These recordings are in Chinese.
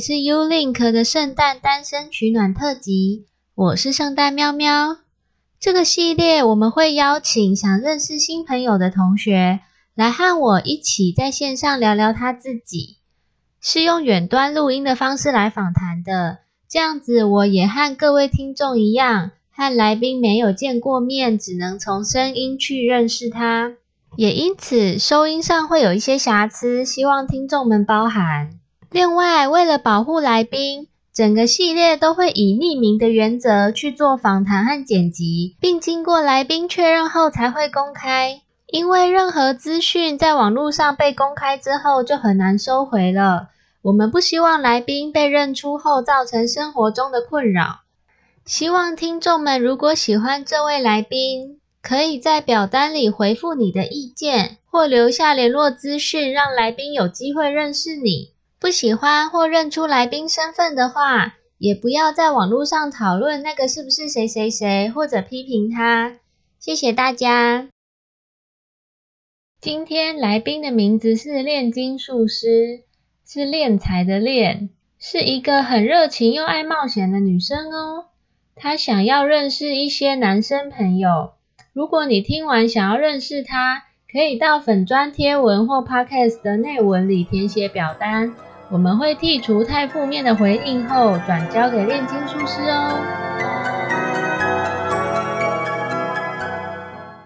是 U Link 的圣诞单身取暖特辑，我是圣诞喵喵。这个系列我们会邀请想认识新朋友的同学来和我一起在线上聊聊他自己，是用远端录音的方式来访谈的。这样子我也和各位听众一样，和来宾没有见过面，只能从声音去认识他。也因此，收音上会有一些瑕疵，希望听众们包涵。另外，为了保护来宾，整个系列都会以匿名的原则去做访谈和剪辑，并经过来宾确认后才会公开。因为任何资讯在网络上被公开之后就很难收回了，我们不希望来宾被认出后造成生活中的困扰。希望听众们如果喜欢这位来宾，可以在表单里回复你的意见，或留下联络资讯，让来宾有机会认识你。不喜欢或认出来宾身份的话，也不要在网络上讨论那个是不是谁谁谁，或者批评他。谢谢大家。今天来宾的名字是炼金术师，是炼财的炼，是一个很热情又爱冒险的女生哦。她想要认识一些男生朋友。如果你听完想要认识他，可以到粉砖贴文或 podcast 的内文里填写表单，我们会剔除太负面的回应后转交给炼金术师哦。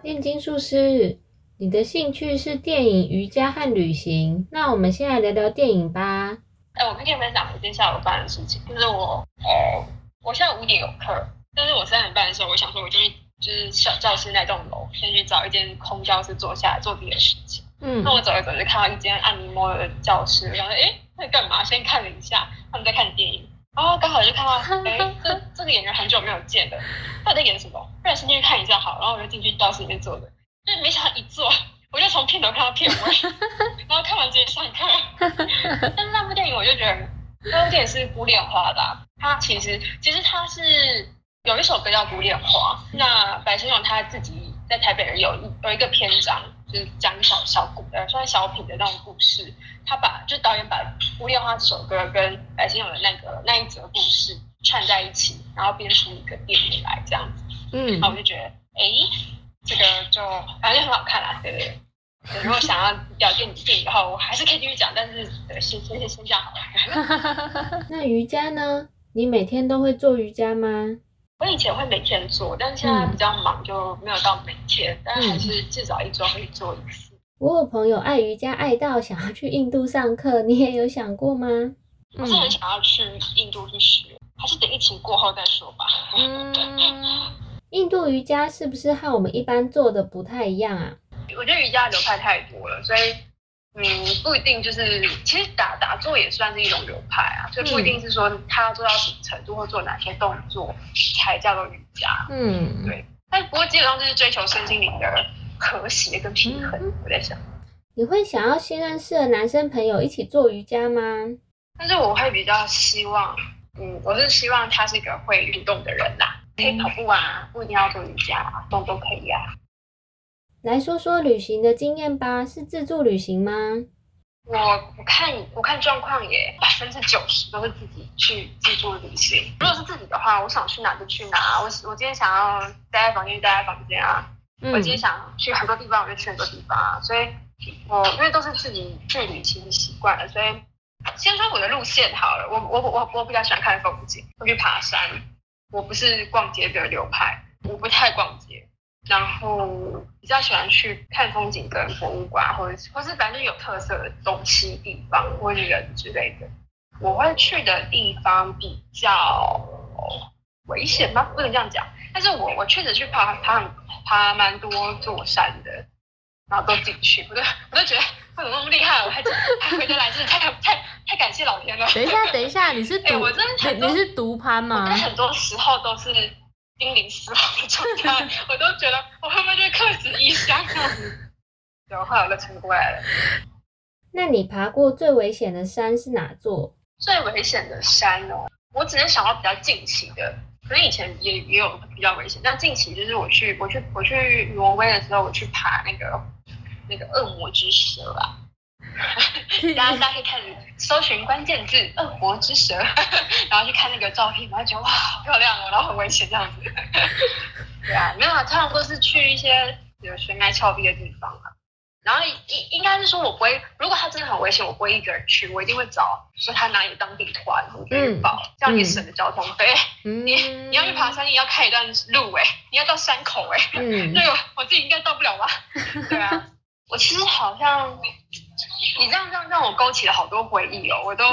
炼金术师，你的兴趣是电影、瑜伽和旅行，那我们先来聊聊电影吧。哎，我跟你分享我今天下午办的事情，就是我，呃，我现在五点有课，但是我三点半的时候，我想说我就去。就是小教室那栋楼，先去找一间空教室坐下来做别的事情。嗯，那我走一走就看到一间按摩的教室，我想说，哎，在干嘛？先看了一下，他们在看电影。然后刚好就看到，哎，这 这个演员很久没有见了，到底在演什么？不然先进去看一下好。然后我就进去教室里面坐着，就没想到一坐，我就从片头看到片尾，然后看完直接上课。但是那部电影我就觉得，那部电影是古典花的，它其实其实它是。有一首歌叫《古典花》，那白先勇他自己在台北人有一有一个篇章，就是讲小小故呃算小品的那种故事。他把就导演把《古典花》这首歌跟白先勇的那个那一则故事串在一起，然后编出一个电影来这样子。嗯，那我就觉得，哎，这个就反正很好看啦。对对对，如果想要聊电影电影的话，我还是可以继续讲，但是先先先先讲好了。那瑜伽呢？你每天都会做瑜伽吗？我以前会每天做，但是现在比较忙，就没有到每天，但还是至少一周会做一次。我有朋友爱瑜伽爱到想要去印度上课，你也有想过吗？我是很想要去印度去学，还是等疫情过后再说吧。嗯，印度瑜伽是不是和我们一般做的不太一样啊？我觉得瑜伽流派太多了，所以。嗯，不一定就是，其实打打坐也算是一种流派啊，所以不一定是说他要做到什么程度或做哪些动作才叫做瑜伽。嗯，对。但不过基本上就是追求身心灵的和谐跟平衡。我在想，你会想要新认识的男生朋友一起做瑜伽吗？但是我会比较希望，嗯，我是希望他是一个会运动的人呐，可以跑步啊，不一定要做瑜伽，动都可以啊。来说说旅行的经验吧，是自助旅行吗？我我看我看状况耶百分之九十都是自己去自助旅行。如果是自己的话，我想去哪就去哪。我我今天想要待在房间就待在房间啊。我今天想去很多地方我就去很多地方啊。所以，我因为都是自己去旅行习惯了，所以先说我的路线好了。我我我我比较喜欢看风景，我去爬山。我不是逛街的流派，我不太逛街。然后比较喜欢去看风景跟博物馆，或者或是反正有特色的东西地方或者人之类的。我会去的地方比较危险吗？不能这样讲。但是我我确实去爬爬爬蛮多座山的，然后都进去，我都我都觉得我怎么那么厉害，我还还回得来，真的太太太感谢老天了。等一下，等一下，你是 独我真的你是独攀吗？我很多时候都是。濒临死亡的状态，我都觉得我会不会就客死异乡？然后我就撑过来了。那你爬过最危险的山是哪座？最危险的山哦，我只能想到比较近期的，可能以前也也有比较危险。但近期就是我去我去我去挪威的时候，我去爬那个那个恶魔之蛇啊。大家大家可以开始搜寻关键字“恶魔之蛇”，然后去看那个照片，然后觉得哇，好漂亮哦，然后很危险这样子。对啊，没有啊，通常都是去一些有悬崖峭壁的地方啊。然后应应该是说，我不会，如果他真的很危险，我不会一个人去，我一定会找说他哪里当地团，我去报，这样也省了交通费。你你要去爬山，你要开一段路哎，你要到山口哎，那个我自己应该到不了吧？对啊，我其实好像你这样这样让我勾起了好多回忆哦，我都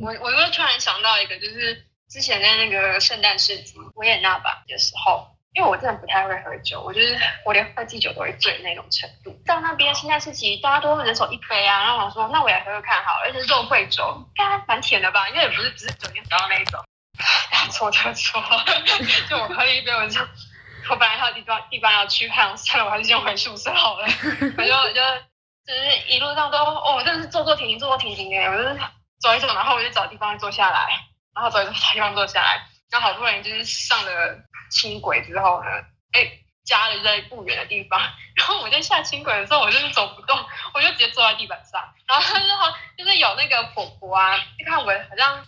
我我又突然想到一个，就是之前在那个圣诞市集维也纳吧的时候。因为我真的不太会喝酒，我就是我连喝鸡酒都会醉那种程度。到那边现在是其实大家都人手一杯啊，然后我说那我也喝喝看好，而且肉桂酒，该蛮甜的吧？因为也不是不是酒精喝到那一种。错特错，就我喝了一杯，我就我本来还有地方地方要去，还想算了，我还是先回宿舍好了。我就我就就是一路上都哦，真的是坐坐停停，坐坐停停哎，我就是走一走，然后我就找地方坐下来，然后走一走找地方坐下来，然后好不容易就是上了。轻轨之后呢，哎，家里在不远的地方。然后我在下轻轨的时候，我就是走不动，我就直接坐在地板上。然后他就好，就是有那个婆婆啊，就看我好像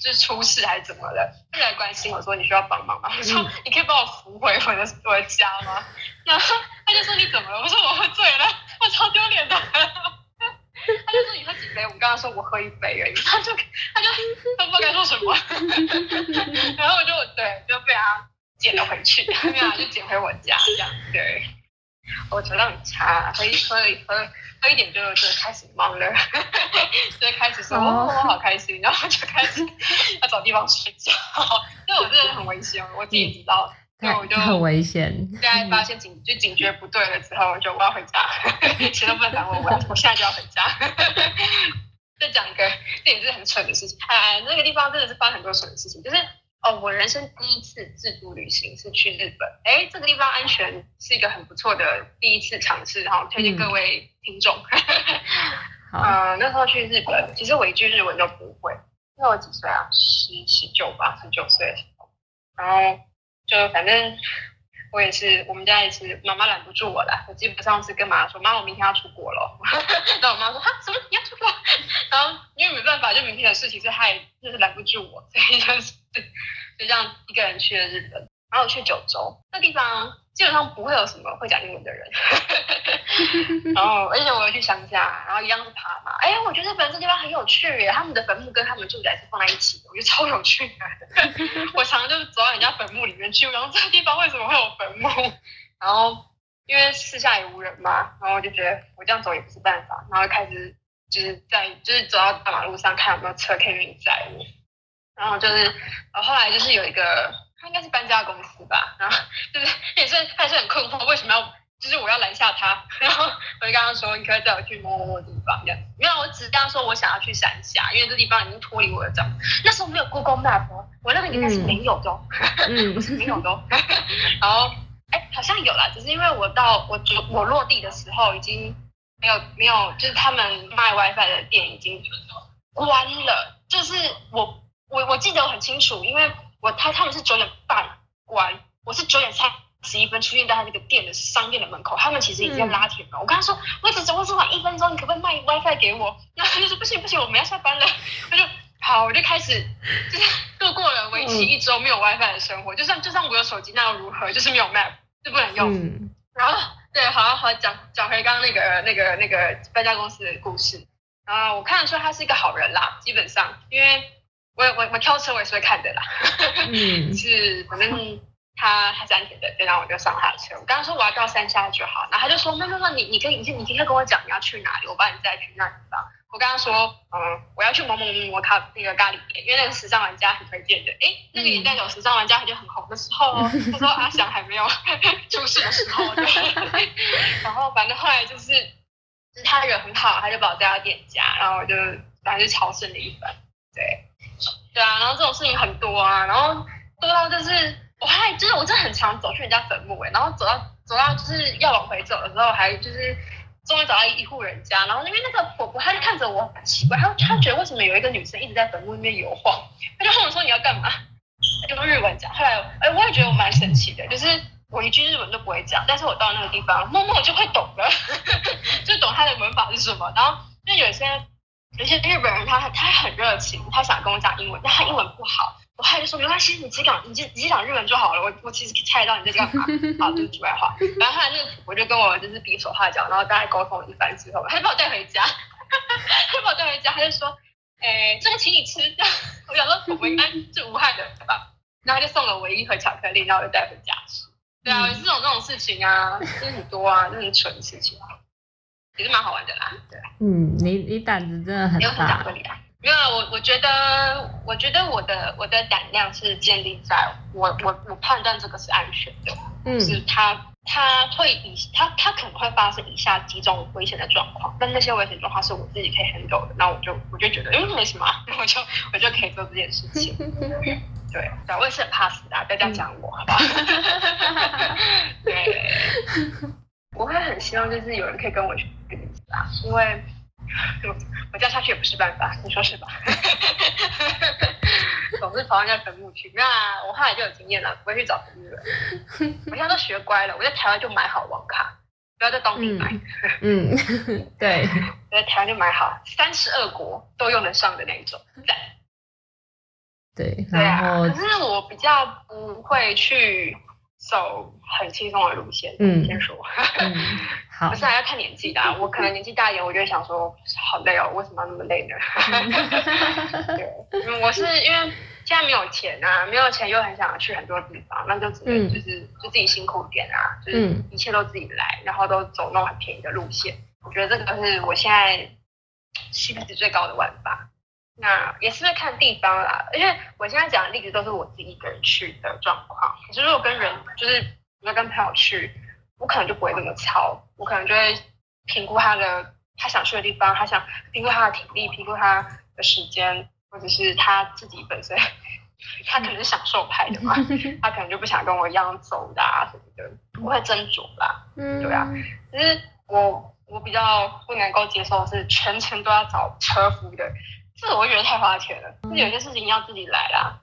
就是出事还是怎么的，就来关心我说你需要帮忙吗？我说你可以帮我扶回我的我的家吗？然后他就说你怎么了？我说我喝醉了，我 超丢脸的。他就说你喝几杯？我刚刚说我喝一杯而已。他就他就他不知道该说什么。然后我就对就被他。捡了回去，没有就捡回我家这样。对，我酒量很差，喝一喝喝喝一点就就开始忙了，就开始说哦我好开心，然后就开始要找地方睡觉。因为我真的很危险，我自己知道，所以我就 很危险。现在发现警就警觉不对了之后，就我要回家，谁都不能拦我，我 我现在就要回家。再讲一个，这也是很蠢的事情。哎，那个地方真的是发生很多蠢的事情，就是。哦，我人生第一次自助旅行是去日本。哎，这个地方安全是一个很不错的第一次尝试，哈，推荐各位听众。嗯，那时候去日本，其实我一句日文都不会。那我几岁啊？十十九吧，十九岁的时候。然后就反正我也是，我们家也是，妈妈拦不住我了。我基本上是跟妈妈说：“妈，我明天要出国了。”然后我妈说：“哈，什么？你要出国？” 然后因为没办法，就明天的事情，是害就是拦不住我，所以就是。就这样一个人去了日本，然后去九州，那地方基本上不会有什么会讲英文的人。然后，而且我又去乡下，然后一样是爬嘛。哎，我觉得日本这地方很有趣耶，他们的坟墓跟他们住宅是放在一起的，我觉得超有趣的。我常常就是走到人家坟墓里面去，然后这个地方为什么会有坟墓？然后因为四下也无人嘛，然后我就觉得我这样走也不是办法，然后开始就是在就是走到大马路上看有没有车可以给你载我。然后就是，呃，后来就是有一个，他应该是搬家公司吧，然后就是 也是，他也是很困惑，为什么要，就是我要拦下他，然后我就跟他说，你可以带我去某某某地方这样，没有，我只跟他说我想要去山下，因为这地方已经脱离我的掌那时候没有 Google Map，我那个应该是没有的，嗯，不 是没有的，然后，哎，好像有啦，只是因为我到我我落地的时候已经没有没有，就是他们卖 WiFi 的店已经关了，就是我。我我记得我很清楚，因为我他他们是九点半关，我是九点三十一分出现在他那个店的商店的门口，他们其实已经在拉铁了。我跟他说，我只只会只晚一分钟，你可不可以卖 WiFi 给我？那他就说不行不行，我们要下班了。他就好，我就开始就是度过了为期一周没有 WiFi 的生活。就算就算我有手机，那又如何？就是没有 Map 就不能用。然后对，好好讲讲回刚刚那个那个那个搬家公司的故事。啊，我看得出他是一个好人啦，基本上因为。我我我跳车我也是会看的啦，嗯 是反正他他是安全的，然后我就上他的车。我刚刚说我要到山下就好，然后他就说那那那你你可以你你可以跟我讲你要去哪里，我帮你再去那地方。我刚刚说嗯我要去某某某某咖那个咖喱店，因为那个时尚玩家很推荐的。哎，那个年代有时尚玩家他就很红的时候，他说阿翔还没有 出事的时候。然后反正后来就是就是他人很好，他就把我带到店家，然后我就反正就超胜了一番，对。对啊，然后这种事情很多啊，然后多到就是我还就是我真的很常走去人家坟墓哎，然后走到走到就是要往回走的时候，还就是终于找到一户人家，然后因为那个婆婆她就看着我很奇怪，她她觉得为什么有一个女生一直在坟墓里面游晃，她就问我说你要干嘛？就用日文讲，后来哎我也觉得我蛮神奇的，就是我一句日文都不会讲，但是我到那个地方默默就会懂了，就懂它的文法是什么，然后就有些有些日本人他他很热情，他想跟我讲英文，但他英文不好，我后来就说没关系，你只讲你就你只讲日文就好了。我我其实猜到你在干嘛，好，就是题外话。然后后来那个我就跟我就是比手画脚，然后大概沟通一番之后，他就把我带回家，他就把我带回家，他就说，哎，这个请你吃。我想说我们应该是武汉的吧，然后他就送了我一盒巧克力，然后我就带回家吃。对啊，这种这种事情啊，真很多啊，这很蠢的事情啊，也是蛮好玩的啦。对，嗯，你你胆子真的很大。没有，我我觉得，我觉得我的我的胆量是建立在我我我判断这个是安全的，嗯，是它它会以它它可能会发生以下几种危险的状况，但那些危险状况是我自己可以 handle 的，那我就我就觉得，因为没什么，我就我就可以做这件事情。对，我也是很怕死的，不要这样讲我，好不好？对，我会很希望就是有人可以跟我去啊，因为我叫下去也不是办法，你说是吧？总是跑到人家坟墓去，那我后来就有经验了，不会去找坟墓了。我现在都学乖了，我在台湾就买好网卡，不要在当地买。嗯，对，我在台湾就买好，三十二国都用得上的那一种。对，对啊，可是我比较不会去走很轻松的路线。嗯，先说，好，不是还要看年纪的。我可能年纪大一点，我就会想说，好累哦，为什么要那么累呢？对，我是因为现在没有钱啊，没有钱又很想去很多地方，那就只能就是就自己辛苦点啊，就是一切都自己来，然后都走那种很便宜的路线。我觉得这个是我现在 CP 值最高的玩法。那也是在看地方啦，因为我现在讲的例子都是我自己一个人去的状况。可是如果跟人，就是要跟朋友去，我可能就不会那么操，我可能就会评估他的他想去的地方，他想评估他的体力，评估他的时间，或者是他自己本身，他可能是享受派的嘛，他可能就不想跟我一样走的啊什么的，我会斟酌啦，对啊。其实我我比较不能够接受是全程都要找车夫的。这我觉得太花钱了，就有些事情要自己来啦。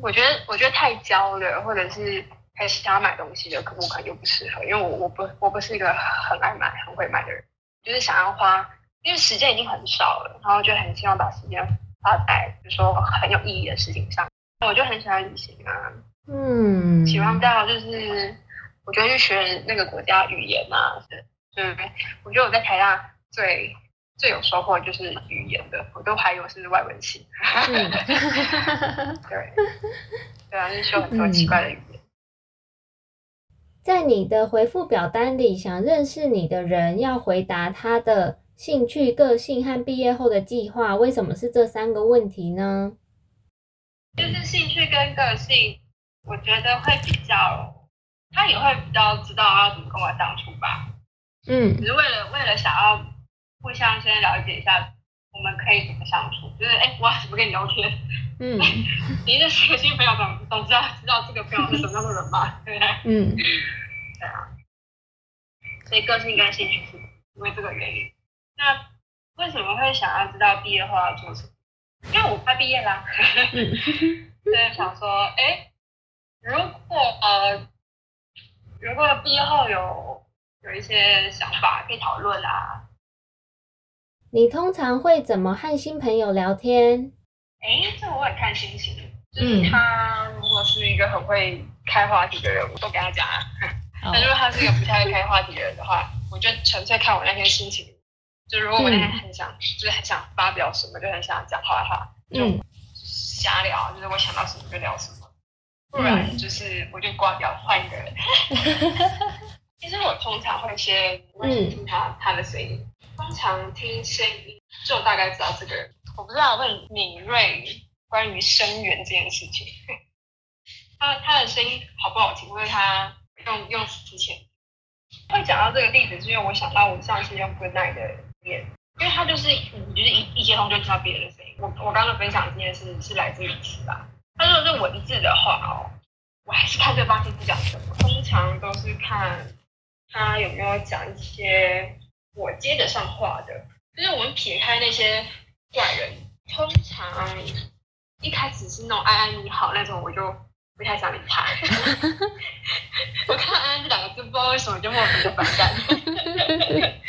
我觉得我觉得太娇的，或者是还想要买东西的，可我可能就不适合，因为我我不我不是一个很爱买、很会买的人，就是想要花，因为时间已经很少了，然后就很希望把时间花在，比如说很有意义的事情上。我就很喜欢旅行啊，嗯，喜欢到就是我觉得去学那个国家语言啊，对对对？我觉得我在台大最。最有收获就是语言的，我都还以为是外文系。对，对啊，就学很多奇怪的语言。在你的回复表单里，想认识你的人要回答他的兴趣、个性和毕业后的计划。为什么是这三个问题呢？就是兴趣跟个性，我觉得会比较，他也会比较知道要怎么跟我相处吧。嗯，只是为了为了想要。互相先了解一下，我们可以怎么相处？就是哎，我怎么跟你聊天？嗯，你认识个新朋友，总总知道知道这个朋友是什么样的人吧？对不对？嗯，对啊。所以个性跟兴趣是因为这个原因。那为什么会想要知道毕业后要做什么？因为我快毕业啦。所以想说，哎，如果呃，如果毕业后有有一些想法可以讨论啊。你通常会怎么和新朋友聊天？哎，这我很看心情。就是他如果是一个很会开话题的人，我都跟他讲啊。那如果他是一个不太会开话题的人的话，我就纯粹看我那天心情。就如果我那天很想，就是很想发表什么，就很想讲话的话，就瞎聊，就是我想到什么就聊什么。不然就是我就挂掉，换一个人。其实我通常会先听他他的声音。通常听声音就大概知道这个人。我不知道问敏锐关于声源这件事情，他他的声音好不好听，或者他用用之前会讲到这个例子，是因为我想到我上次用 Good Night 的脸，因为他就是你就是一一接通就知道别人的声音。我我刚刚分享这件事是来自于此吧。他如果是文字的话哦，我还是看对方是讲什么，通常都是看他有没有讲一些。我接得上话的，就是我们撇开那些怪人，通常一开始是那种安安你好那种，我就不太想理他。我看安安这两个字，不知道为什么就莫名的反感。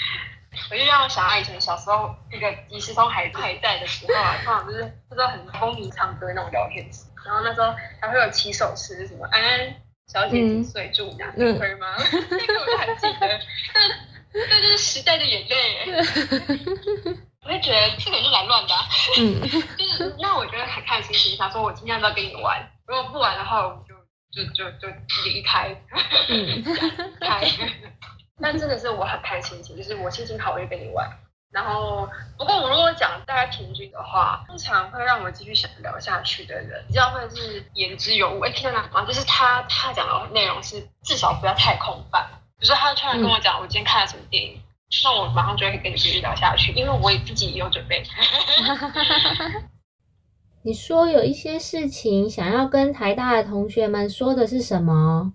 我就让让我想到以前小时候那个即时通还还在的时候啊，通常就是就是很风靡唱歌那种聊天室，然后那时候还会有起手式，什么安安小姐几岁住哪里会吗？那个我都还记得，那 那就是时代的眼泪。我会觉得这个人就来乱的，嗯，就是那我觉得很看心情，他说我今天要不要跟你玩，如果不玩的话，我们就就就就离开，嗯，开。但真的是我很看心情，就是我心情好我就跟你玩。然后，不过我如果讲大概平均的话，通常会让我继续想聊下去的人，比较会是言之有物。哎，天哪，就是他他讲的内容是至少不要太空泛。比如说他突然跟我讲我今天看了什么电影，那我马上就会跟你继续聊下去，因为我也自己也有准备。你说有一些事情想要跟台大的同学们说的是什么？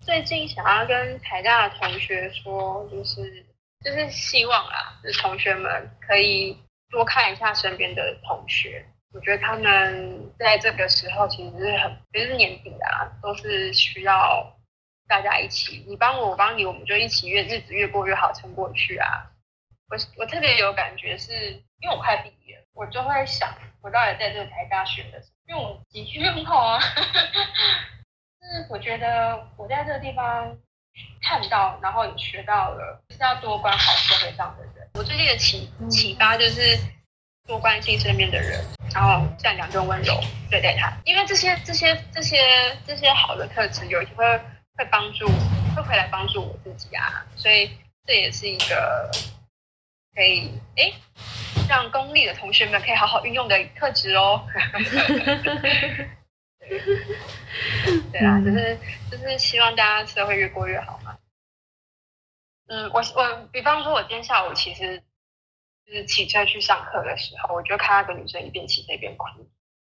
最近想要跟台大的同学说，就是就是希望啊，就是同学们可以多看一下身边的同学。我觉得他们在这个时候其实是很，其实是年底啊，都是需要大家一起，你帮我，我帮你，我们就一起越日子越过越好，撑过去啊。我我特别有感觉，是因为我快毕业，我就会想，我到底在这个台大学的，因为我集训很好啊。是我觉得我在这个地方看到，然后也学到了，是要多关好社会上的人。我最近的启启发就是多关心身边的人，然后善良跟温柔对待他。因为这些这些这些这些好的特质，有一天会会帮助，会回来帮助我自己啊。所以这也是一个可以哎让公立的同学们可以好好运用的特质哦。对啊，就是就是希望大家社会越过越好嘛。嗯，我我比方说，我今天下午其实就是骑车去上课的时候，我就看到个女生一边骑车一边哭，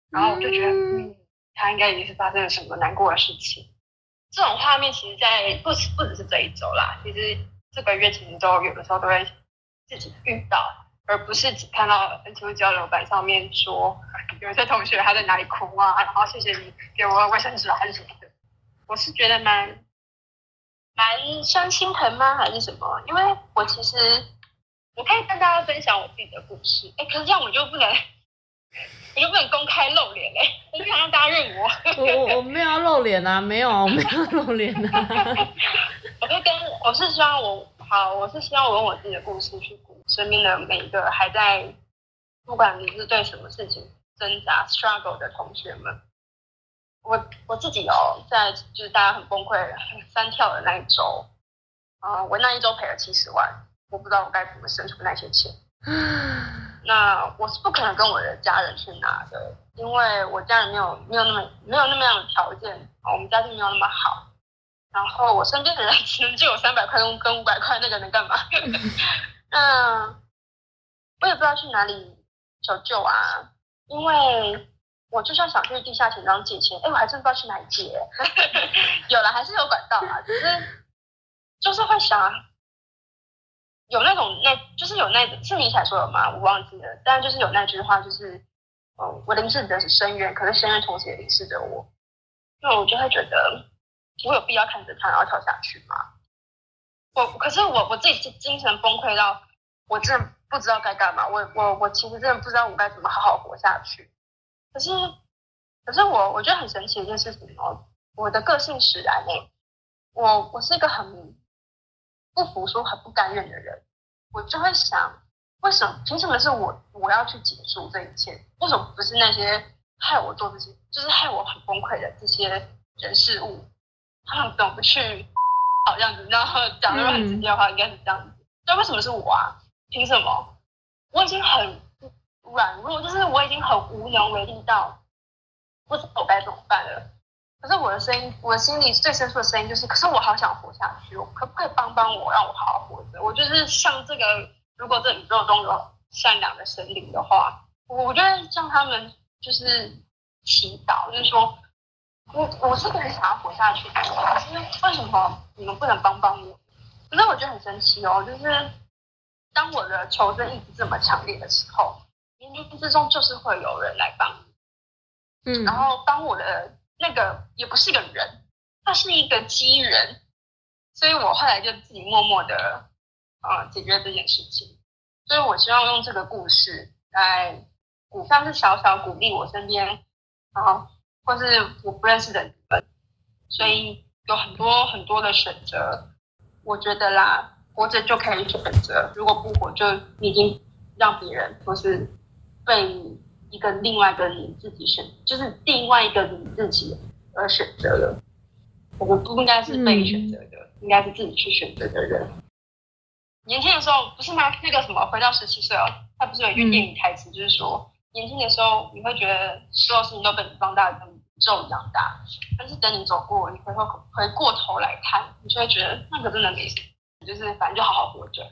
然后我就觉得，嗯，她应该也是发生了什么难过的事情。这种画面其实，在不不只是这一周啦，其实这个月其实都有的时候都会自己遇到。而不是只看到 N Q 交流板上面说有些同学还在哪里哭啊，然后谢谢你给我卫生纸还是什么的，我是觉得蛮蛮伤心疼吗还是什么？因为我其实我可以跟大家分享我自己的故事，哎，可是这样我就不能我就不能公开露脸嘞，我不想让大家认我。我我没有要露脸啊，没有，我没有露脸啊。我就跟我是希望我好，我是希望我用我自己的故事去鼓。身边的每一个还在，不管你是对什么事情挣扎、struggle 的同学们，我我自己哦，在就是大家很崩溃、很三跳的那一周，啊，我那一周赔了七十万，我不知道我该怎么生出那些钱。那我是不可能跟我的家人去拿的，因为我家人没有没有那么没有那么样的条件，我们家境没有那么好。然后我身边的人只能借我三百块跟跟五百块，那个能干嘛？那我也不知道去哪里求救啊，因为我就算想去地下钱庄借钱，哎，我还真不知道去哪里借。有了，还是有管道啊，只是就是会想，有那种那，就是有那是你才说的吗？我忘记了，但就是有那句话，就是，嗯，我凝视的是深渊，可是深渊同时也凝视着我，那我就会觉得，我有必要看着他然后跳下去吗？我可是我我自己精精神崩溃到，我真的不知道该干嘛。我我我其实真的不知道我该怎么好好活下去。可是可是我我觉得很神奇的一件事情哦，我的个性使然诶，我我是一个很不服输、很不甘愿的人。我就会想，为什么凭什么是我我要去结束这一切？为什么不是那些害我做这些，就是害我很崩溃的这些人事物？他们怎么不去？好这样子，然后讲的很直接的话，应该是这样子。那为什么是我啊？凭什么？我已经很软弱，就是我已经很无能为力到不知道我该怎么办了。可是我的声音，我的心里最深处的声音就是：可是我好想活下去，我可不可以帮帮我，让我好好活着？我就是像这个，如果这宇宙中有善良的神灵的话，我就会向他们就是祈祷，就是说。我我是个很想要活下去的，可是为什么你们不能帮帮我？可是我觉得很神奇哦，就是当我的求生意志这么强烈的时候，冥冥之中就是会有人来帮你。嗯，然后当我的那个也不是个人，他是一个机人，所以我后来就自己默默的啊解决这件事情。所以我希望用这个故事来鼓，像是小小鼓励我身边啊，或是我不认识的人。所以有很多很多的选择，我觉得啦，活着就可以选择，如果不活，就已经让别人或是被一个另外一个你自己选，就是另外一个你自己而选择的。我不应该是被选择的，应该是自己去选择的人。年轻的时候不是吗？那个什么，回到十七岁哦，他不是有一句电影台词，就是说，年轻的时候你会觉得所有事情都被你放大，跟宇宙一样大，但是等你走过，你回头回过头来看，你就会觉得那个真的没什么，就是反正就好好活着，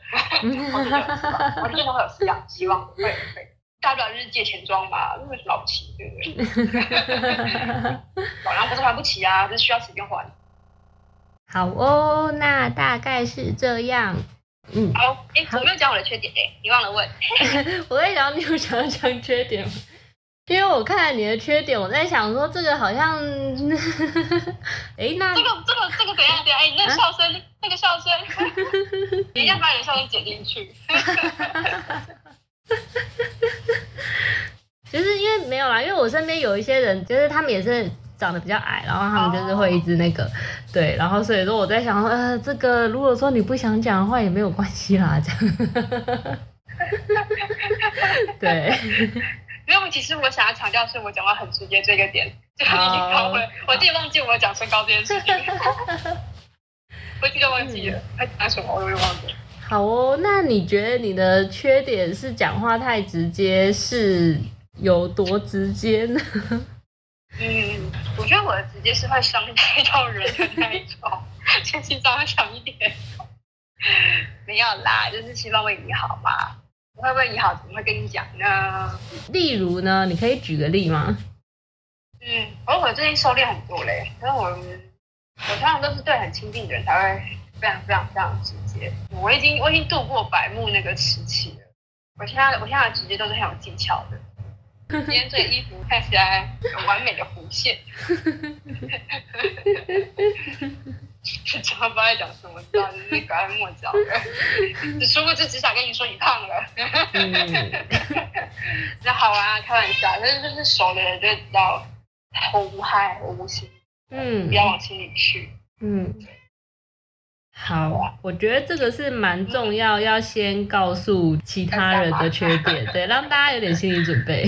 活着就有希望，活着就会有希望，希望会会，大不了就是借钱装嘛，那么了不起，对不对？老娘不是还不起啊，是需要时间还。好哦，那大概是这样。嗯，好，哎，我没有讲我的缺点哎，你忘了问。我在想你有想要讲缺点吗？因为我看你的缺点，我在想说这个好像，哎，那这个这个这个怎样怎样？哎，那个笑声，那个笑声，等一下把你的笑声剪进去。就是因为没有啦，因为我身边有一些人，就是他们也是。长得比较矮，然后他们就是会一直那个，对，然后所以说我在想说，呃，这个如果说你不想讲的话也没有关系啦，这样。对。没有，其实我想要强调是我讲话很直接这个点，就已经搞混，我自己忘记我讲身高这件事情。我记得忘记了，他讲什么我都忘记了。好哦，那你觉得你的缺点是讲话太直接，是有多直接呢？嗯，我觉得我的直接是会伤害到人的那一种，先心脏要强一点。没有啦，就是希望为你好嘛。我会为你好，怎么会跟你讲呢？例如呢，你可以举个例吗？嗯，我我最近收敛很多嘞，因为我我通常都是对很亲近的人才会非常非常非常直接。我已经我已经度过白目那个时期了，我现在我现在的直接都是很有技巧的。今天这衣服看起来有完美的弧线，讲不知道在讲什么，知道就是拐弯抹角的，只说过就只想跟你说你胖了。那好啊，开玩笑，但是就是熟的人就知道我无害，我无心，嗯，不要往心里去，嗯。好，我觉得这个是蛮重要，要先告诉其他人的缺点，对，让大家有点心理准备。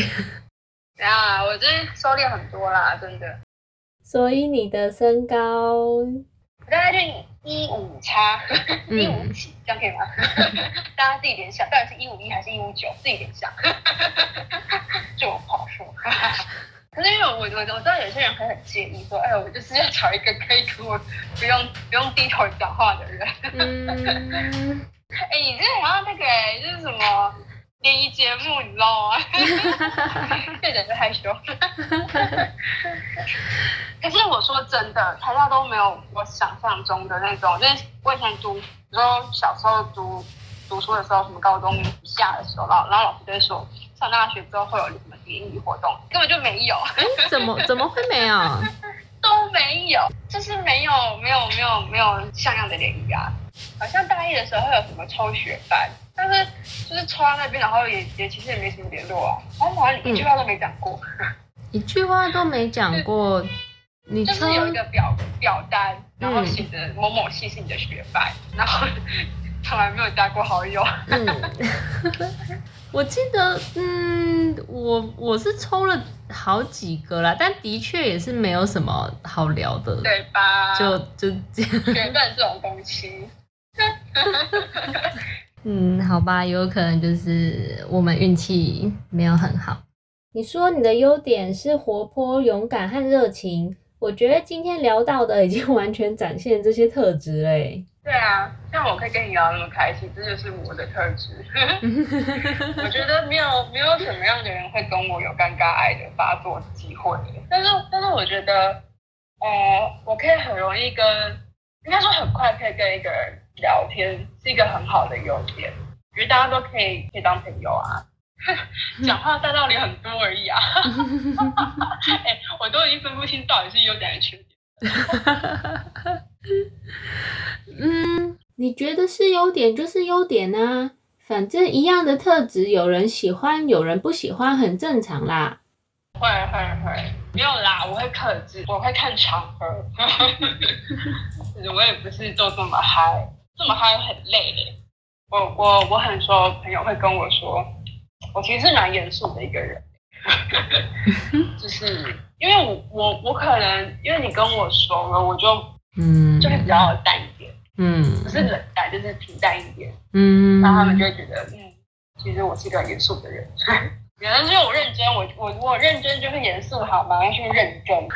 啊，我最近收敛很多啦，真的。所以你的身高，我大概就一五差，一五几，这样可以吗？大家自己联想，到底是一五一还是一五九？自己联想，就不好说。可是因为我我我知道有些人会很介意，说哎，我就是要找一个可以跟我不用不用低头讲话的人。嗯，哎，你这好像那个哎，就是什么联谊节目，你知道吗？这人就害羞。可是我说真的，台大都没有我想象中的那种，就是我以前读，比如说小时候读读书的时候，什么高中下的时候，然后然后老师就会说。上大学之后会有什么联谊活动？根本就没有。哎，怎么怎么会没有？都没有，就是没有没有没有没有像样的联谊啊。好像大一的时候会有什么抽学班，但是就是抽到那边，然后也也其实也没什么联络啊。然后好像一句话都没讲过，一句话都没讲过。你就是有一个表表单，然后写着某某系是你的学班，然后 从来没有加过好友。我记得，嗯，我我是抽了好几个啦，但的确也是没有什么好聊的，对吧？就就这样，缘分这种东西。嗯，好吧，有可能就是我们运气没有很好。你说你的优点是活泼、勇敢和热情，我觉得今天聊到的已经 完全展现这些特质嘞。对啊，像我可以跟你聊那么开心，这就是我的特质。我觉得没有没有什么样的人会跟我有尴尬癌的发作机会。但是但是我觉得，呃，我可以很容易跟，应该说很快可以跟一个人聊天，是一个很好的优点。觉得大家都可以可以当朋友啊，讲话大道理很多而已啊。哎，我都已经分不清到底是优点还是缺点。嗯，你觉得是优点就是优点啊，反正一样的特质，有人喜欢，有人不喜欢，很正常啦。会会会，没有啦，我会克制，我会看场合。我也不是做这么嗨，这么嗨很累。我我我很多朋友会跟我说，我其实是蛮严肃的一个人，就是因为我我我可能因为你跟我熟了，我就嗯就会比较淡一点，嗯，不是冷淡，就是平淡一点，嗯，然后他们就会觉得，嗯，其实我是一个严肃的人。原来是我认真，我我我认真就是严肃，好吗？要去认真。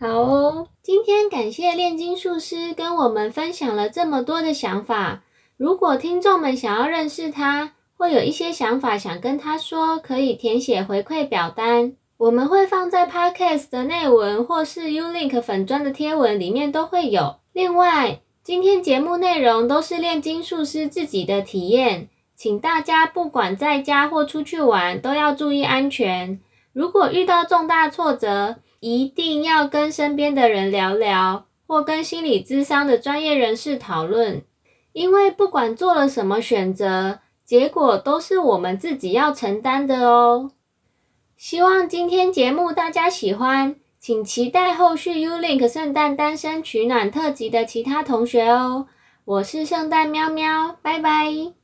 好哦，今天感谢炼金术师跟我们分享了这么多的想法。如果听众们想要认识他，或有一些想法想跟他说，可以填写回馈表单，我们会放在 Podcast 的内文或是 Ulink 粉砖的贴文里面都会有。另外，今天节目内容都是炼金术师自己的体验。请大家不管在家或出去玩，都要注意安全。如果遇到重大挫折，一定要跟身边的人聊聊，或跟心理咨商的专业人士讨论。因为不管做了什么选择，结果都是我们自己要承担的哦。希望今天节目大家喜欢，请期待后续 Ulink 圣诞单身取暖特辑的其他同学哦。我是圣诞喵喵，拜拜。